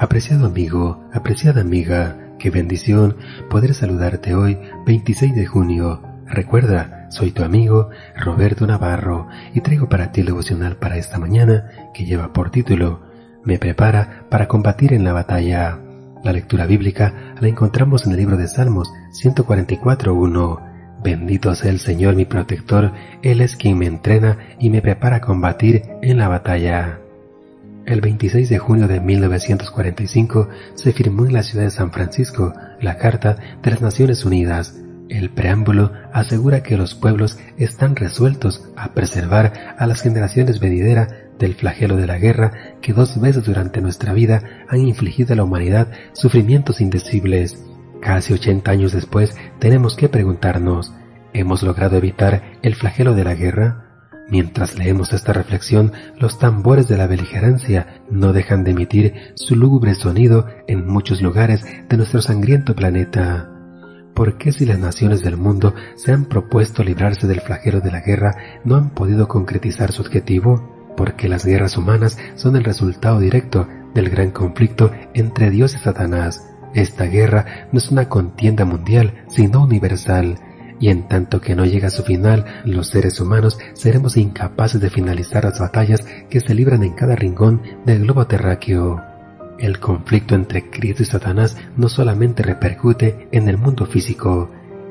Apreciado amigo, apreciada amiga, qué bendición poder saludarte hoy, 26 de junio. Recuerda, soy tu amigo Roberto Navarro y traigo para ti el devocional para esta mañana que lleva por título Me prepara para combatir en la batalla. La lectura bíblica la encontramos en el libro de Salmos 144.1. Bendito sea el Señor mi protector, Él es quien me entrena y me prepara a combatir en la batalla. El 26 de junio de 1945 se firmó en la ciudad de San Francisco la Carta de las Naciones Unidas. El preámbulo asegura que los pueblos están resueltos a preservar a las generaciones venideras del flagelo de la guerra que dos veces durante nuestra vida han infligido a la humanidad sufrimientos indecibles. Casi 80 años después tenemos que preguntarnos, ¿hemos logrado evitar el flagelo de la guerra? Mientras leemos esta reflexión, los tambores de la beligerancia no dejan de emitir su lúgubre sonido en muchos lugares de nuestro sangriento planeta. ¿Por qué si las naciones del mundo se han propuesto librarse del flagelo de la guerra no han podido concretizar su objetivo? Porque las guerras humanas son el resultado directo del gran conflicto entre Dios y Satanás. Esta guerra no es una contienda mundial, sino universal y en tanto que no llega a su final, los seres humanos seremos incapaces de finalizar las batallas que se libran en cada rincón del globo terráqueo. El conflicto entre Cristo y Satanás no solamente repercute en el mundo físico,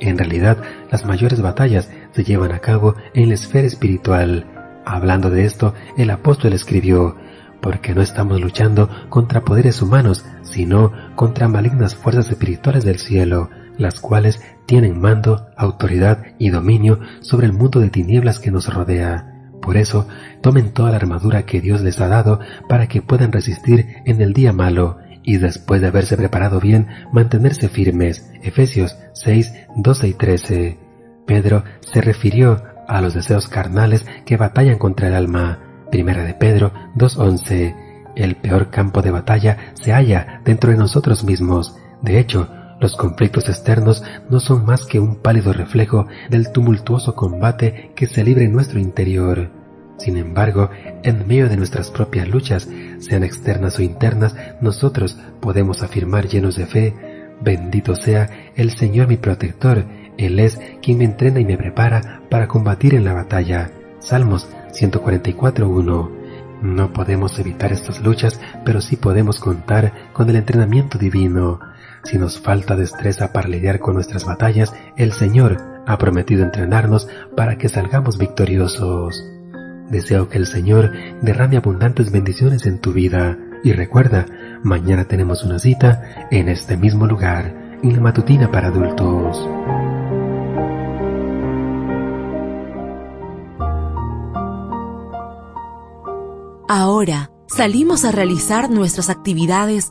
en realidad las mayores batallas se llevan a cabo en la esfera espiritual. Hablando de esto, el apóstol escribió, porque no estamos luchando contra poderes humanos, sino contra malignas fuerzas espirituales del cielo, las cuales tienen mando, autoridad y dominio sobre el mundo de tinieblas que nos rodea. Por eso, tomen toda la armadura que Dios les ha dado para que puedan resistir en el día malo y después de haberse preparado bien, mantenerse firmes. Efesios 6, 12 y 13. Pedro se refirió a los deseos carnales que batallan contra el alma. Primera de Pedro 2.11. El peor campo de batalla se halla dentro de nosotros mismos. De hecho, los conflictos externos no son más que un pálido reflejo del tumultuoso combate que se libra en nuestro interior. Sin embargo, en medio de nuestras propias luchas, sean externas o internas, nosotros podemos afirmar llenos de fe, bendito sea el Señor mi protector, Él es quien me entrena y me prepara para combatir en la batalla. Salmos 144.1 no podemos evitar estas luchas, pero sí podemos contar con el entrenamiento divino. Si nos falta destreza para lidiar con nuestras batallas, el Señor ha prometido entrenarnos para que salgamos victoriosos. Deseo que el Señor derrame abundantes bendiciones en tu vida y recuerda, mañana tenemos una cita en este mismo lugar, en la matutina para adultos. Ahora salimos a realizar nuestras actividades